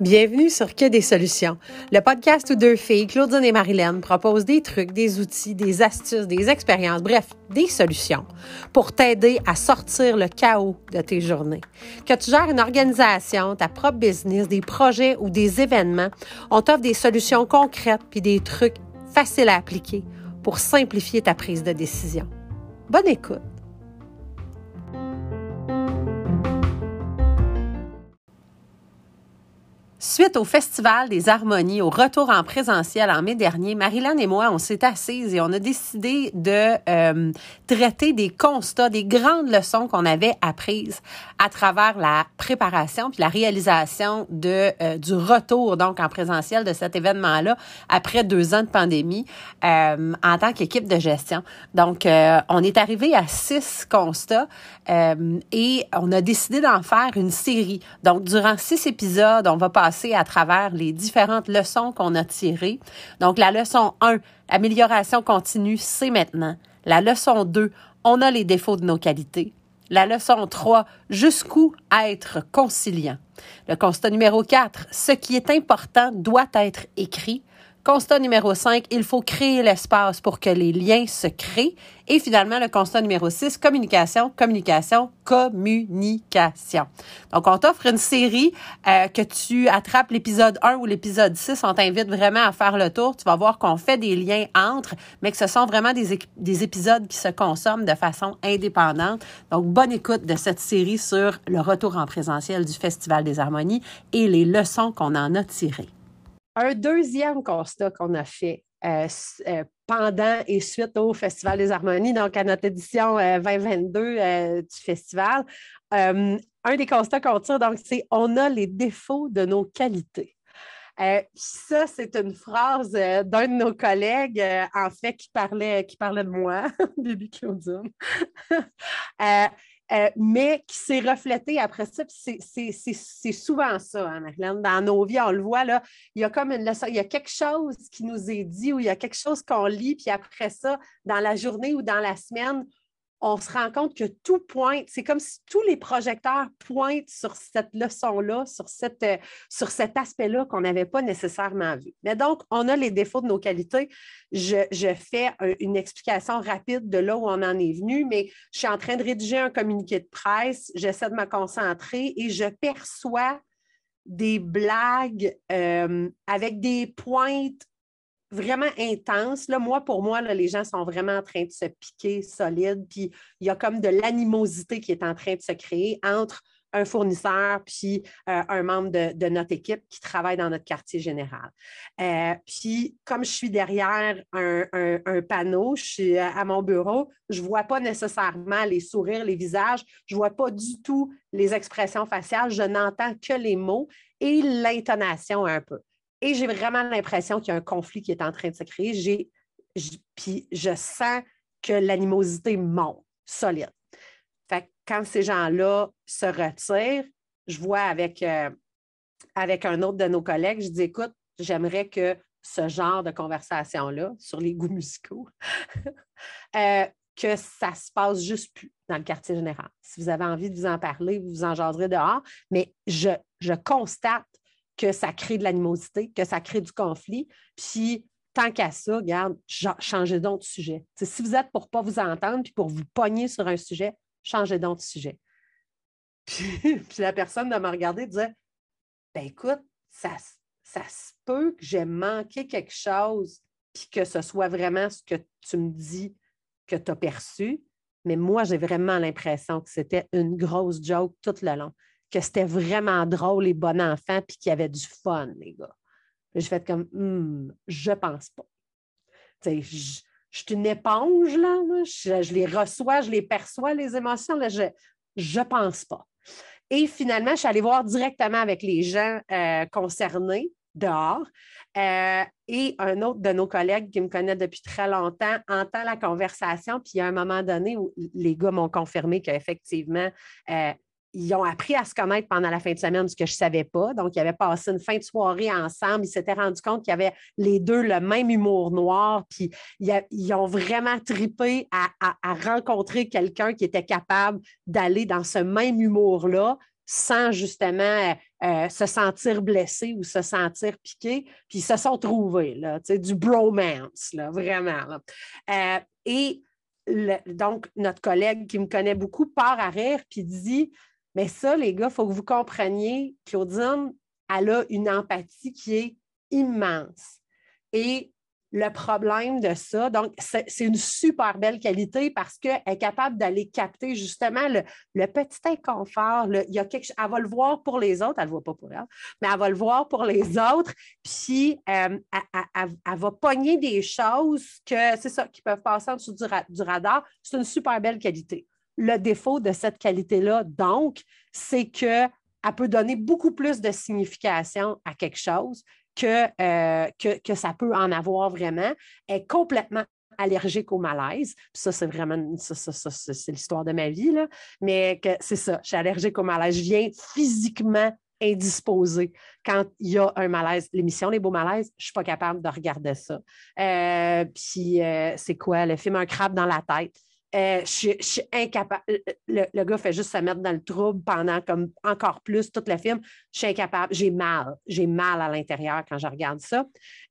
Bienvenue sur Que des solutions, le podcast où deux filles, Claudine et Marilyn, proposent des trucs, des outils, des astuces, des expériences, bref, des solutions pour t'aider à sortir le chaos de tes journées. Que tu gères une organisation, ta propre business, des projets ou des événements, on t'offre des solutions concrètes puis des trucs faciles à appliquer pour simplifier ta prise de décision. Bonne écoute! Suite au Festival des Harmonies, au retour en présentiel en mai dernier, Marilyn et moi, on s'est assises et on a décidé de euh, traiter des constats, des grandes leçons qu'on avait apprises à travers la préparation puis la réalisation de euh, du retour donc en présentiel de cet événement-là après deux ans de pandémie euh, en tant qu'équipe de gestion. Donc, on est arrivé à six constats et on a décidé d'en faire une série. Donc, durant six épisodes, on va passer à travers les différentes leçons qu'on a tirées. Donc, la leçon 1, amélioration continue, c'est maintenant. La leçon 2, on a les défauts de nos qualités. La leçon 3, jusqu'où être conciliant. Le constat numéro 4, ce qui est important doit être écrit. Constat numéro 5, il faut créer l'espace pour que les liens se créent. Et finalement, le constat numéro 6, communication, communication, communication. Donc, on t'offre une série euh, que tu attrapes l'épisode 1 ou l'épisode 6. On t'invite vraiment à faire le tour. Tu vas voir qu'on fait des liens entre, mais que ce sont vraiment des, des épisodes qui se consomment de façon indépendante. Donc, bonne écoute de cette série sur le retour en présentiel du Festival des Harmonies et les leçons qu'on en a tirées. Un deuxième constat qu'on a fait euh, euh, pendant et suite au Festival des Harmonies, donc à notre édition 2022 euh, du festival, un des constats qu'on tire, donc, c'est on a les défauts de nos qualités. ça, c'est une phrase d'un de nos collègues, en fait, qui parlait, qui parlait de moi, Bibi Claudine. Euh, mais qui s'est reflété après ça. C'est souvent ça, hein, Dans nos vies, on le voit, il y a comme une leçon, il y a quelque chose qui nous est dit ou il y a quelque chose qu'on lit, puis après ça, dans la journée ou dans la semaine, on se rend compte que tout pointe, c'est comme si tous les projecteurs pointent sur cette leçon-là, sur, euh, cet aspect-là qu'on n'avait pas nécessairement vu. Mais donc, on a les défauts de nos qualités. Je, fais une explication rapide de là où on en est venu, mais je suis en train de rédiger un communiqué de presse, j'essaie de me concentrer et je perçois des blagues euh, avec des pointes vraiment intense. Là, moi, pour moi, les gens sont vraiment en train de se piquer solide, puis il y a comme de l'animosité qui est en train de se créer entre un fournisseur puis euh, un membre de, notre équipe qui travaille dans notre quartier général. Euh, puis, comme je suis derrière un, panneau, je suis à mon bureau, je ne vois pas nécessairement les sourires, les visages, je ne vois pas du tout les expressions faciales, je n'entends que les mots et l'intonation un peu. Et j'ai vraiment l'impression qu'il y a un conflit qui est en train de se créer. Puis je sens que l'animosité monte, solide. Fait quand ces gens-là se retirent, je vois avec, euh, avec un autre de nos collègues, je dis écoute, j'aimerais que ce genre de conversation-là sur les goûts musicaux, euh, que ça se passe juste plus dans le quartier général. Si vous avez envie de vous en parler, vous vous en dehors, mais je, je constate que ça crée de l'animosité, que ça crée du conflit. Puis, tant qu'à ça, regarde, changez donc de sujet. si vous êtes pour ne pas vous entendre puis pour vous pogner sur un sujet, changez donc de sujet. Puis, la personne de me regarder disait Ben écoute, ça, ça se peut que j'ai manqué quelque chose puis que ce soit vraiment ce que tu me dis que tu as perçu. Mais moi, j'ai vraiment l'impression que c'était une grosse joke tout le long que c'était vraiment drôle et bon enfant, puis qu'il y avait du fun, les gars. Je fais comme, hmm, je pense pas. je, je, suis une éponge, là, Je, les reçois, je les perçois, les émotions, là, je ne pense pas. Et finalement, je suis allée voir directement avec les gens euh, concernés dehors. Euh, et un autre de nos collègues qui me connaît depuis très longtemps entend la conversation. Puis, a un moment donné où les gars m'ont confirmé qu'effectivement, euh, ils ont appris à se connaître pendant la fin de semaine, ce que je ne savais pas. Donc, ils avaient passé une fin de soirée ensemble. Ils s'étaient rendus compte qu'il y avait les deux le même humour noir. Puis, ils, ont vraiment tripé à, rencontrer quelqu'un qui était capable d'aller dans ce même humour-là sans justement euh, se sentir blessé ou se sentir piqué. Puis, ils se sont trouvés, là, du bromance, là, vraiment. Euh, et donc, notre collègue qui me connaît beaucoup part à rire puis dit mais ça, les gars, il faut que vous compreniez, Claudine, elle a une empathie qui est immense. Et le problème de ça, donc, c'est une super belle qualité parce qu'elle est capable d'aller capter justement le, petit inconfort. il y a quelque, elle va le voir pour les autres, elle ne le voit pas pour elle, mais elle va le voir pour les autres. Puis, euh, elle, va pogner des choses que, c'est ça, qui peuvent passer en dessous du radar. C'est une super belle qualité. Le défaut de cette qualité-là, donc, c'est qu'elle peut donner beaucoup plus de signification à quelque chose que, euh, que, ça peut en avoir vraiment. Elle est complètement allergique au malaise. ça, c'est vraiment c'est l'histoire de ma vie, là. mais c'est ça, je suis allergique au malaise. Je viens physiquement indisposée quand il y a un malaise. L'émission Les Beaux Malaises, je ne suis pas capable de regarder ça. Euh, puis euh, c'est quoi? Le film Un crabe dans la tête. Euh, je, suis incapable. Le, gars fait juste se mettre dans le trouble pendant comme encore plus tout le film. Je suis incapable. J'ai mal. J'ai mal à l'intérieur quand je regarde ça.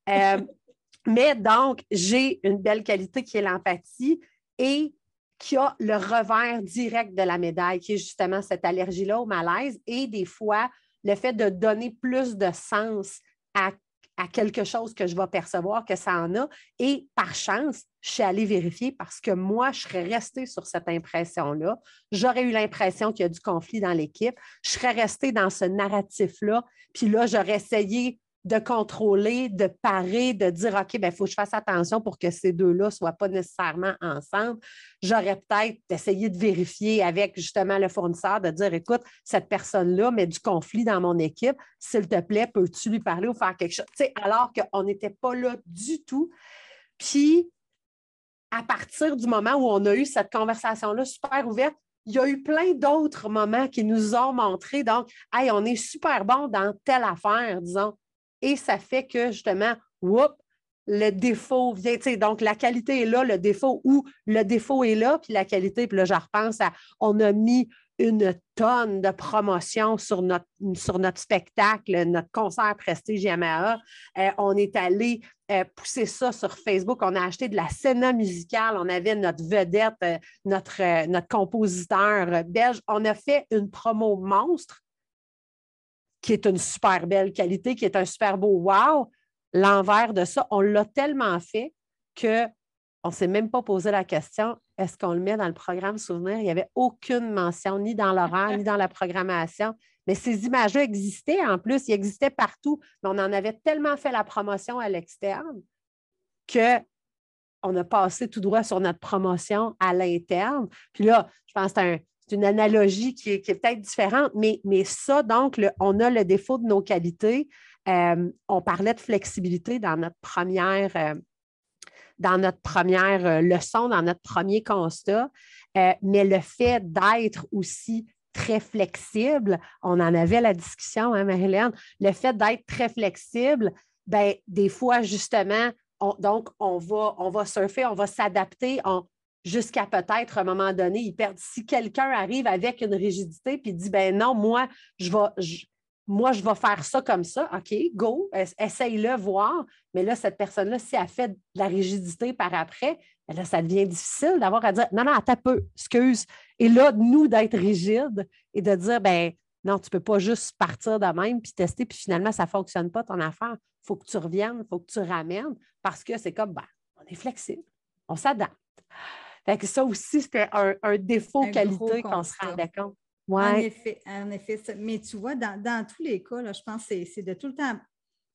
Euh, mais donc, j'ai une belle qualité qui est l'empathie et qui a le revers direct de la médaille, qui est justement cette allergie-là au malaise et des fois le fait de donner plus de sens à à quelque chose que je vais percevoir que ça en a. Et par chance, je suis allée vérifier parce que moi, je serais restée sur cette impression-là. J'aurais eu l'impression qu'il y a du conflit dans l'équipe. Je serais restée dans ce narratif-là. Puis là, j'aurais essayé de contrôler, de parer, de dire OK, il ben, faut que je fasse attention pour que ces deux-là ne soient pas nécessairement ensemble. J'aurais peut-être essayé de vérifier avec justement le fournisseur, de dire écoute, cette personne-là met du conflit dans mon équipe, s'il te plaît, peux-tu lui parler ou faire quelque chose? alors qu'on n'était pas là du tout. Puis, à partir du moment où on a eu cette conversation-là super ouverte, il y a eu plein d'autres moments qui nous ont montré, donc, hey, on est super bon dans telle affaire, disons. Et ça fait que justement, whoop, le défaut vient, donc la qualité est là, le défaut ou le défaut est là, puis la qualité, puis là, je repense à, on a mis une tonne de promotion sur notre, sur notre spectacle, notre concert Prestige Yamaha. Euh, on est allé euh, pousser ça sur Facebook. On a acheté de la scène musicale. On avait notre vedette, euh, notre, notre compositeur belge. On a fait une promo monstre qui est une super belle qualité, qui est un super beau wow. L'envers de ça, on l'a tellement fait qu'on ne s'est même pas posé la question est-ce qu'on le met dans le programme souvenir? Il n'y avait aucune mention, ni dans l'horaire, ni dans la programmation. Mais ces images-là existaient en plus, ils existaient partout, mais on en avait tellement fait la promotion à l'externe qu'on a passé tout droit sur notre promotion à l'interne. Puis là, je pense que c'est un, c'est une analogie qui est, peut-être différente, mais, ça, donc, on a le défaut de nos qualités. Euh, on parlait de flexibilité dans notre première, euh, dans notre première euh, leçon, dans notre premier constat, mais le fait d'être aussi très flexible, on en avait la discussion, hein, Marilyn, le fait d'être très flexible, ben, des fois, justement, donc, on va, on va surfer, on va s'adapter, jusqu'à peut-être à un moment donné, ils perdent. Si quelqu'un arrive avec une rigidité puis dit ben non, moi, je vais. moi, je faire ça comme ça. OK, go, essaye-le, voir. Mais là, cette personne-là, si elle fait de la rigidité par après, ben là, ça devient difficile d'avoir à dire non, non, attends peu, excuse. Et là, nous, d'être rigide et de dire ben non, tu ne peux pas juste partir de même puis tester, puis finalement, ça ne fonctionne pas ton affaire. Il faut que tu reviennes, il faut que tu ramènes parce que c'est comme ben, on est flexible, on s'adapte. Fait que ça aussi, c'était un, défaut qualité qu'on se rendait compte. Ouais. En effet, en effet. Mais tu vois, dans, tous les cas, je pense que c'est de tout le temps,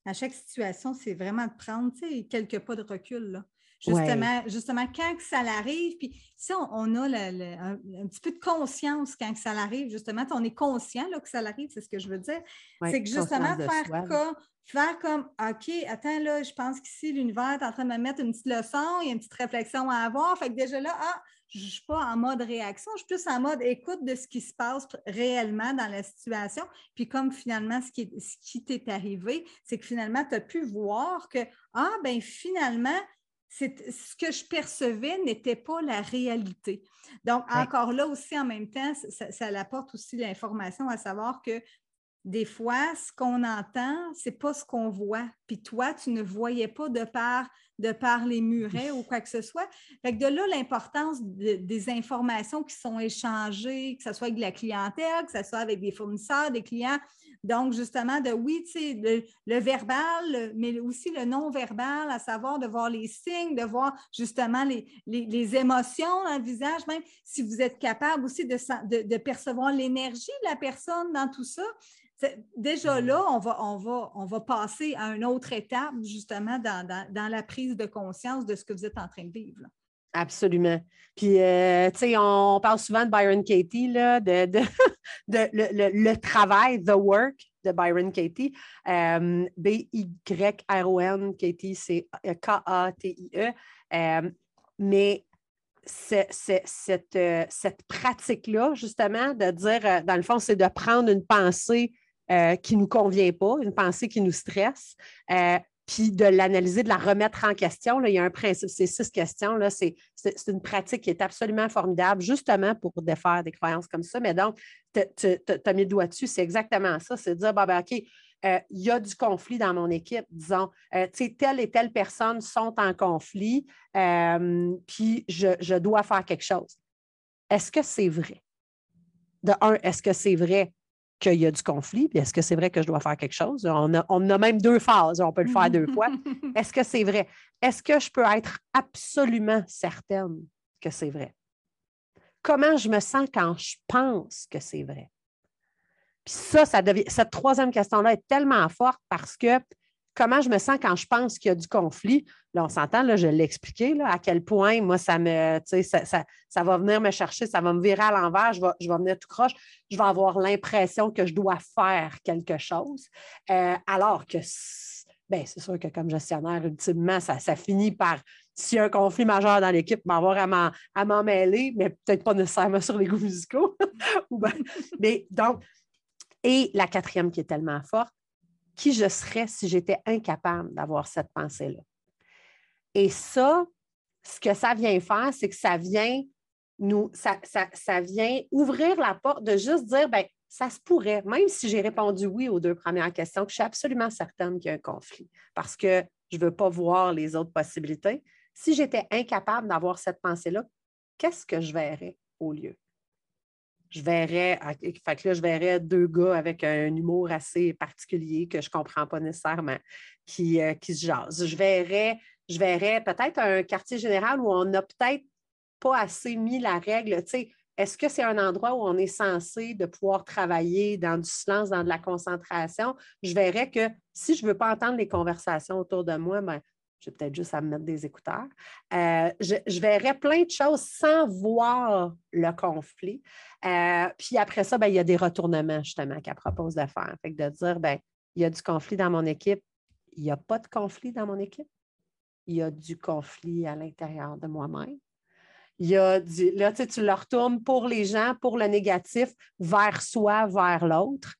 à chaque situation, c'est vraiment de prendre quelques pas de recul. Là. Justement, justement, quand que ça l'arrive, puis si on, a un, petit peu de conscience quand que ça l'arrive, justement, on est conscient là, que ça l'arrive, c'est ce que je veux dire. c'est que justement, faire comme, faire comme OK, attends, là, je pense qu'ici, l'univers est en train de me mettre une petite leçon, il y a une petite réflexion à avoir. Fait que déjà là, ah, je ne suis pas en mode réaction, je suis plus en mode écoute de ce qui se passe réellement dans la situation. Puis comme finalement, ce qui, ce qui t'est arrivé, c'est que finalement, tu as pu voir que, ah, ben finalement, ce que je percevais n'était pas la réalité. Donc, encore là aussi, en même temps, ça, ça apporte aussi l'information à savoir que des fois, ce qu'on entend, ce n'est pas ce qu'on voit. Puis toi, tu ne voyais pas de par, de par les murets ou quoi que ce soit. Fait de là, l'importance des informations qui sont échangées, que ce soit avec la clientèle, que ce soit avec des fournisseurs, des clients. Donc, justement, de oui, tu sais, le, verbal, mais aussi le non-verbal, à savoir de voir les signes, de voir justement les, les, émotions dans le visage, même si vous êtes capable aussi de, de percevoir l'énergie de la personne dans tout ça. Déjà là, on va, on, va, on va passer à une autre étape, justement, dans, la prise de conscience de ce que vous êtes en train de vivre. Absolument. Puis, euh, tu sais, on parle souvent de Byron Katie, là, de, de, le, travail, the work de Byron Katie. Euh, B-Y-R-O-N, Katie, c'est K-A-T-I-E. Euh, mais cette, cette pratique-là, justement, de dire, dans le fond, c'est de prendre une pensée qui ne nous convient pas, une pensée qui nous stresse, puis de l'analyser, de la remettre en question. Il y a un principe, c'est six questions. Là, c'est, une pratique qui est absolument formidable, justement pour défaire des croyances comme ça. Mais donc, tu as mis le doigt dessus, c'est exactement ça. C'est de dire, ben, OK, euh, il y a du conflit dans mon équipe, disons, sais, telle et telle personne sont en conflit, puis je, je dois faire quelque chose. Est-ce que c'est vrai? De un, est-ce que c'est vrai? Qu'il y a du conflit, puis est-ce que c'est vrai que je dois faire quelque chose? On a, même deux phases, on peut le faire deux fois. Est-ce que c'est vrai? Est-ce que je peux être absolument certaine que c'est vrai? Comment je me sens quand je pense que c'est vrai? Puis ça, ça devient, cette troisième question-là est tellement forte parce que comment je me sens quand je pense qu'il y a du conflit. Là, on s'entend, là, je l'ai expliqué, là, à quel point, moi, ça me, ça, ça, va venir me chercher, ça va me virer à l'envers, je vais, je vais venir tout croche, je vais avoir l'impression que je dois faire quelque chose. Euh, alors que, ben, c'est sûr que comme gestionnaire, ultimement, ça, ça finit par, s'il y a un conflit majeur dans l'équipe, m'avoir à m'en mêler, mais peut-être pas nécessairement sur les goûts musicaux. Mais donc, et la quatrième qui est tellement forte, qui je serais si j'étais incapable d'avoir cette pensée-là. Et ça, ce que ça vient faire, c'est que ça vient nous, ça, vient ouvrir la porte de juste dire, ben ça se pourrait, même si j'ai répondu oui aux deux premières questions, que je suis absolument certaine qu'il y a un conflit parce que je ne veux pas voir les autres possibilités. Si j'étais incapable d'avoir cette pensée-là, qu'est-ce que je verrais au lieu? Je verrais, fait que là, je verrais deux gars avec un humour assez particulier que je ne comprends pas nécessairement, qui, euh, qui se jasent. Je verrais, je verrais peut-être un quartier général où on n'a peut-être pas assez mis la règle. est-ce que c'est un endroit où on est censé de pouvoir travailler dans du silence, dans de la concentration? Je verrais que si je ne veux pas entendre les conversations autour de moi, ben, j'ai peut-être juste à me mettre des écouteurs. Euh, je, verrais plein de choses sans voir le conflit. Euh, puis après ça, ben, il y a des retournements justement qu'elle propose de faire. Fait de dire, ben, il y a du conflit dans mon équipe, il n'y a pas de conflit dans mon équipe, il y a du conflit à l'intérieur de moi-même. Il y a du, là, tu, tu le retournes pour les gens, pour le négatif, vers soi, vers l'autre.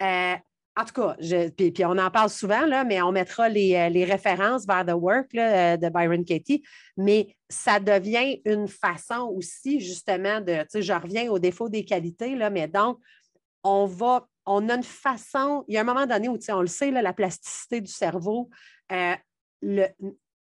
Euh, en tout cas, puis, on en parle souvent, mais on mettra les, euh, références vers The Work euh, de Byron Katie. Mais ça devient une façon aussi, justement, de, tu sais, je reviens au défaut des qualités, là, mais donc, on va, on a une façon, il y a un moment donné où, tu sais, on le sait, la plasticité du cerveau, euh,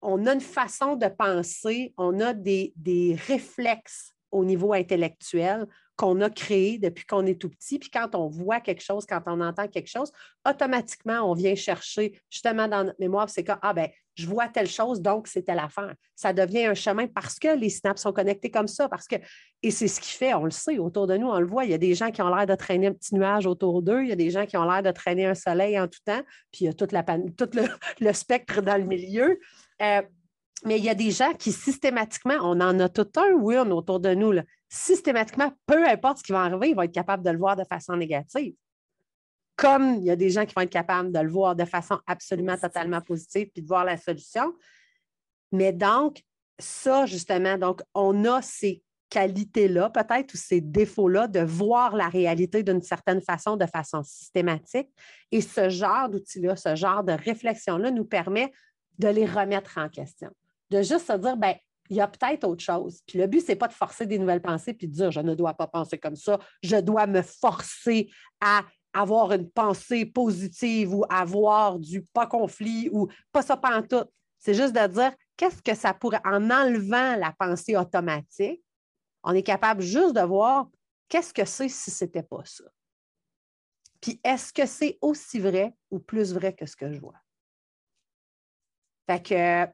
on a une façon de penser, on a des réflexes au niveau intellectuel qu'on a créé depuis qu'on est tout petit. Puis quand on voit quelque chose, quand on entend quelque chose, automatiquement, on vient chercher justement dans notre mémoire, c'est que, ah ben, je vois telle chose, donc c'est telle affaire. Ça devient un chemin parce que les synapses sont connectées comme ça, parce que, et c'est ce qui fait, on le sait, autour de nous, on le voit, il y a des gens qui ont l'air de traîner un petit nuage autour d'eux, il y a des gens qui ont l'air de traîner un soleil en tout temps, puis il y a tout le, spectre dans le milieu. Euh, mais il y a des gens qui systématiquement, on en a tout un win autour de nous, là, systématiquement, peu importe ce qui va arriver, ils vont être capables de le voir de façon négative. Comme il y a des gens qui vont être capables de le voir de façon absolument totalement positive puis de voir la solution. Mais donc, ça, justement, donc, on a ces qualités-là, peut-être, ou ces défauts-là, de voir la réalité d'une certaine façon, de façon systématique. Et ce genre d'outils-là, ce genre de réflexion-là nous permet de les remettre en question. De juste se dire, ben, il y a peut-être autre chose. Puis le but, ce n'est pas de forcer des nouvelles pensées puis de dire je ne dois pas penser comme ça, je dois me forcer à avoir une pensée positive ou avoir du pas conflit ou pas ça tout. C'est juste de dire qu'est-ce que ça pourrait, en enlevant la pensée automatique, on est capable juste de voir qu'est-ce que c'est si ce n'était pas ça? Puis est-ce que c'est aussi vrai ou plus vrai que ce que je vois? Fait que,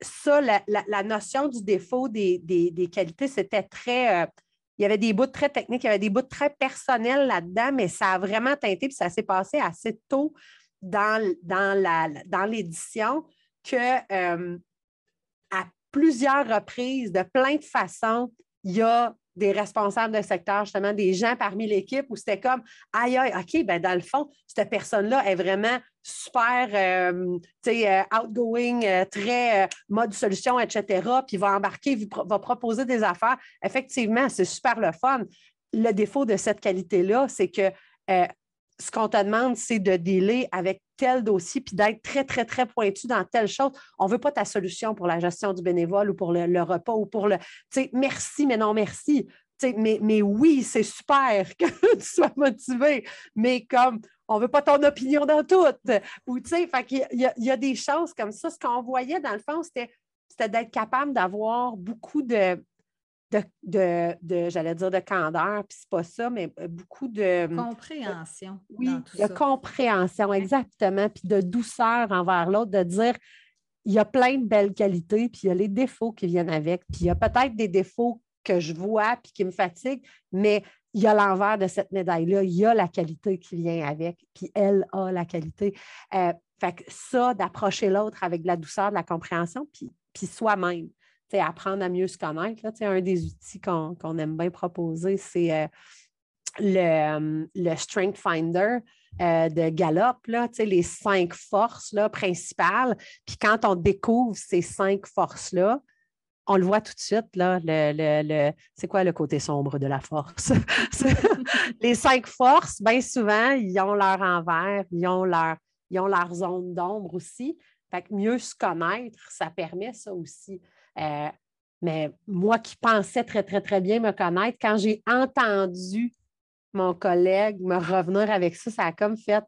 ça, la, notion du défaut des, qualités, c'était très. Euh, il y avait des bouts très techniques, il y avait des bouts très personnels là-dedans, mais ça a vraiment teinté, puis ça s'est passé assez tôt dans, dans l'édition que euh, à plusieurs reprises, de plein de façons, il y a des responsables de secteur, justement, des gens parmi l'équipe où c'était comme aïe, aïe, OK, ben dans le fond, cette personne-là est vraiment super euh, euh, outgoing, euh, très mode solution, etc. Puis va embarquer, va proposer des affaires. Effectivement, c'est super le fun. Le défaut de cette qualité-là, c'est que ce qu'on te demande, c'est de dealer avec tel dossier, puis d'être très, très, très pointu dans telle chose. On ne veut pas ta solution pour la gestion du bénévole ou pour le, repas ou pour le, tu sais, merci, mais non merci. Mais, mais oui, c'est super que tu sois motivé, mais comme on ne veut pas ton opinion dans tout. Ou, tu sais, il y, y a des choses comme ça. Ce qu'on voyait, dans le fond, c'était d'être capable d'avoir beaucoup de, de, de, j'allais dire de candeur, puis c'est pas ça, mais euh, beaucoup de. Compréhension. oui, de compréhension, exactement, puis de douceur envers l'autre, de dire il y a plein de belles qualités, puis il y a les défauts qui viennent avec, puis il y a peut-être des défauts que je vois puis qui me fatiguent, mais il y a l'envers de cette médaille-là, il y a la qualité qui vient avec, puis elle a la qualité. Euh, fait que ça, d'approcher l'autre avec de la douceur, de la compréhension, puis, soi-même apprendre à mieux se connaître. Là, un des outils qu'on aime bien proposer, c'est euh, le, le, Strength Finder euh, de Gallup, là, les cinq forces là, principales. Puis quand on découvre ces cinq forces-là, on le voit tout de suite, là, c'est quoi le côté sombre de la force? les cinq forces, bien souvent, ils ont leur envers, ils ont leur, ils ont leur zone d'ombre aussi. Fait que mieux se connaître, ça permet ça aussi. Euh, mais moi qui pensais très, très, très bien me connaître, quand j'ai entendu mon collègue me revenir avec ça, ça a comme fait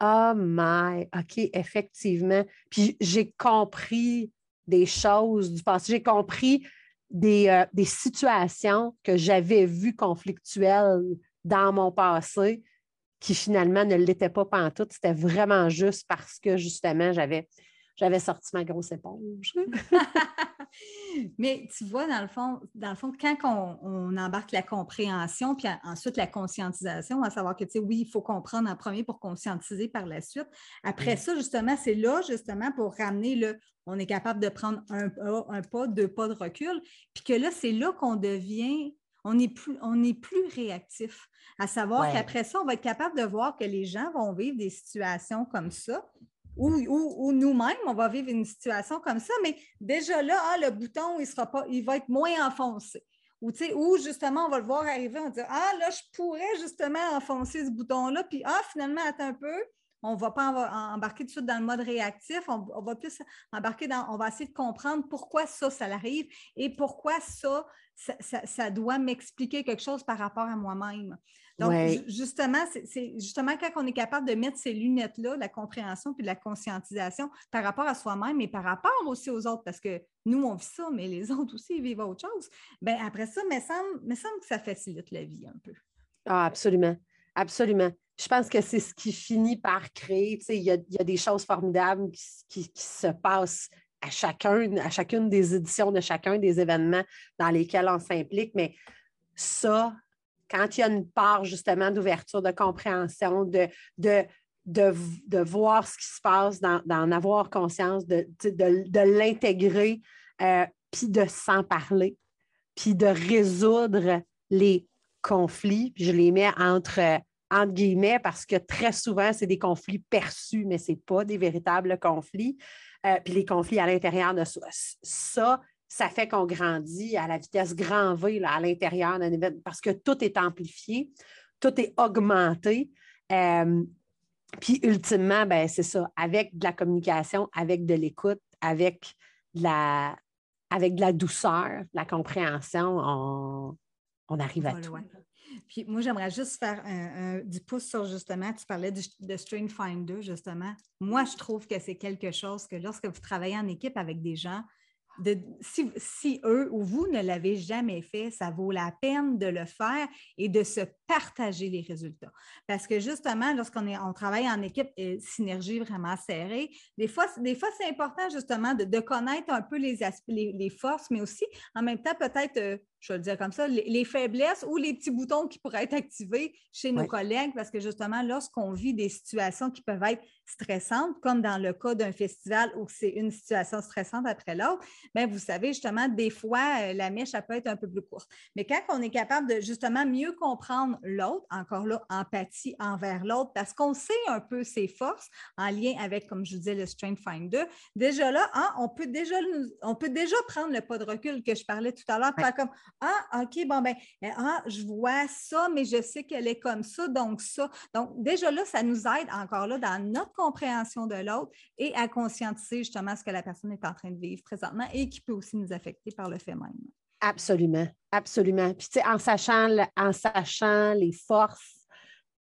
Oh my, OK, effectivement. Puis j'ai compris des choses du passé, j'ai compris des, euh, des situations que j'avais vues conflictuelles dans mon passé qui finalement ne l'étaient pas pantoute. C'était vraiment juste parce que justement, j'avais j'avais sorti ma grosse éponge. Mais tu vois, dans le fond, dans le fond quand on, embarque la compréhension, puis ensuite la conscientisation, à savoir que, tu sais, oui, il faut comprendre en premier pour conscientiser par la suite. Après ça, justement, c'est là, justement, pour ramener le, on est capable de prendre un pas, un pas, deux pas de recul, puis que là, c'est là qu'on devient on n'est plus, plus réactif. À savoir qu'après ça, on va être capable de voir que les gens vont vivre des situations comme ça, ou, nous-mêmes, on va vivre une situation comme ça, mais déjà là, ah, le bouton, il, sera pas, il va être moins enfoncé. Ou, ou justement, on va le voir arriver, on dire Ah, là, je pourrais justement enfoncer ce bouton-là, puis ah, finalement, attends un peu, on ne va pas embarquer tout de suite dans le mode réactif, on, va plus embarquer dans, on va essayer de comprendre pourquoi ça, ça arrive et pourquoi ça, ça doit m'expliquer quelque chose par rapport à moi-même. Donc, justement, c'est justement quand on est capable de mettre ces lunettes-là, la compréhension puis de la conscientisation par rapport à soi-même et par rapport aussi aux autres, parce que nous, on vit ça, mais les autres aussi, ils vivent autre chose. Bien, après ça, il me semble, me semble que ça facilite la vie un peu. Ah, absolument. Absolument. Je pense que c'est ce qui finit par créer. Il y, a, des choses formidables qui, qui se passent à chacun, à chacune des éditions de chacun des événements dans lesquels on s'implique, mais ça, quand il y a une part justement d'ouverture, de compréhension, de, de, de, voir ce qui se passe, d'en avoir conscience, de, de, l'intégrer, euh, puis de s'en parler, puis de résoudre les conflits, je les mets entre, entre guillemets parce que très souvent, c'est des conflits perçus, mais ce n'est pas des véritables conflits. Euh, puis les conflits à l'intérieur de soi. Ça, ça fait qu'on grandit à la vitesse grand V à l'intérieur d'un événement parce que tout est amplifié, tout est augmenté. Euh, puis ultimement, ben, c'est ça, avec de la communication, avec de l'écoute, avec de la, avec de la douceur, de la compréhension, on, on arrive à tout. Puis moi, j'aimerais juste faire un, du pouce sur justement, tu parlais de, de String Finder, justement. Moi, je trouve que c'est quelque chose que lorsque vous travaillez en équipe avec des gens, si, eux ou vous ne l'avez jamais fait, ça vaut la peine de le faire et de se partager les résultats. Parce que justement, lorsqu'on on travaille en équipe, et synergie vraiment serrée, des fois, des fois c'est important justement de, connaître un peu les, les, forces, mais aussi en même temps peut-être euh, je vais le dire comme ça, les, faiblesses ou les petits boutons qui pourraient être activés chez nos collègues, parce que justement, lorsqu'on vit des situations qui peuvent être stressantes, comme dans le cas d'un festival où c'est une situation stressante après l'autre, bien, vous savez, justement, des fois, euh, la mèche, ça peut être un peu plus courte. Mais quand on est capable de justement mieux comprendre l'autre, encore là, empathie envers l'autre, parce qu'on sait un peu ses forces en lien avec, comme je vous disais, le Strength Finder, déjà là, hein, on, peut déjà, on peut déjà prendre le pas de recul que je parlais tout à l'heure, pas comme ah, OK, bon, ben, euh, ah, je vois ça, mais je sais qu'elle est comme ça, donc ça. Donc, déjà là, ça nous aide encore là dans notre compréhension de l'autre et à conscientiser justement ce que la personne est en train de vivre présentement et qui peut aussi nous affecter par le fait même. Absolument, absolument. Puis, tu sais, en sachant, en sachant les forces,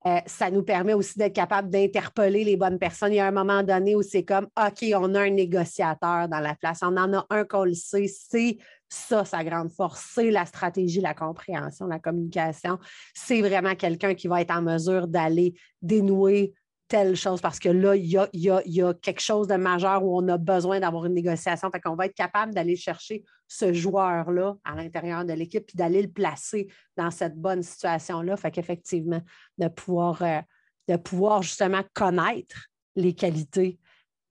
euh, ça nous permet aussi d'être capable d'interpeller les bonnes personnes. Il y a un moment donné où c'est comme, OK, on a un négociateur dans la place. On en a un qu'on le sait, c'est ça, sa grande force, c'est la stratégie, la compréhension, la communication. C'est vraiment quelqu'un qui va être en mesure d'aller dénouer telle chose parce que là, il y a, quelque chose de majeur où on a besoin d'avoir une négociation. Fait qu'on va être capable d'aller chercher ce joueur-là à l'intérieur de l'équipe puis d'aller le placer dans cette bonne situation-là. Fait qu'effectivement, de pouvoir, euh, de pouvoir justement connaître les qualités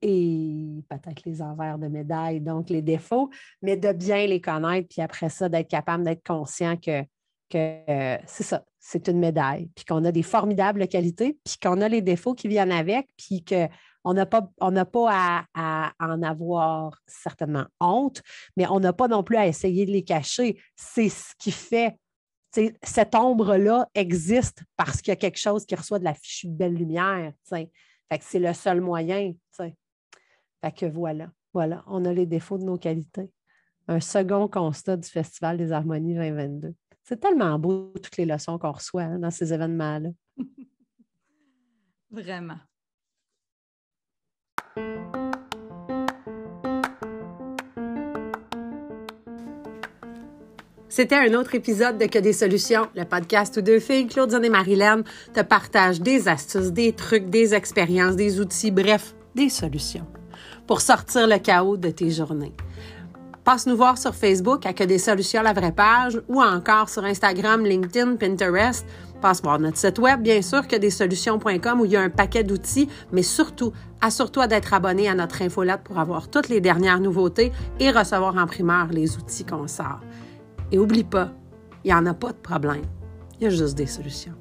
et peut-être les envers de médaille, donc les défauts, mais de bien les connaître, puis après ça, d'être capable d'être conscient que, que c'est ça, c'est une médaille, puis qu'on a des formidables qualités, puis qu'on a les défauts qui viennent avec, puis qu'on n'a pas, on pas à, en avoir certainement honte, mais on n'a pas non plus à essayer de les cacher. C'est ce qui fait, cette ombre-là existe parce qu'il y a quelque chose qui reçoit de la fichue belle lumière. C'est le seul moyen. Fait que voilà, voilà, on a les défauts de nos qualités. Un second constat du Festival des Harmonies 2022. C'est tellement beau, toutes les leçons qu'on reçoit hein, dans ces événements-là. Vraiment. C'était un autre épisode de Que des solutions, le podcast où deux filles, Claudine et Marilyn, te partagent des astuces, des trucs, des expériences, des outils, bref, des solutions pour sortir le chaos de tes journées. Passe nous voir sur Facebook à Que des solutions la vraie page ou encore sur Instagram, LinkedIn, Pinterest. Passe voir notre site web, bien sûr, que des solutions.com où il y a un paquet d'outils, mais surtout, assure-toi d'être abonné à notre infolette pour avoir toutes les dernières nouveautés et recevoir en primeur les outils qu'on sort. Et oublie pas, il n'y en a pas de problème. Il y a juste des solutions.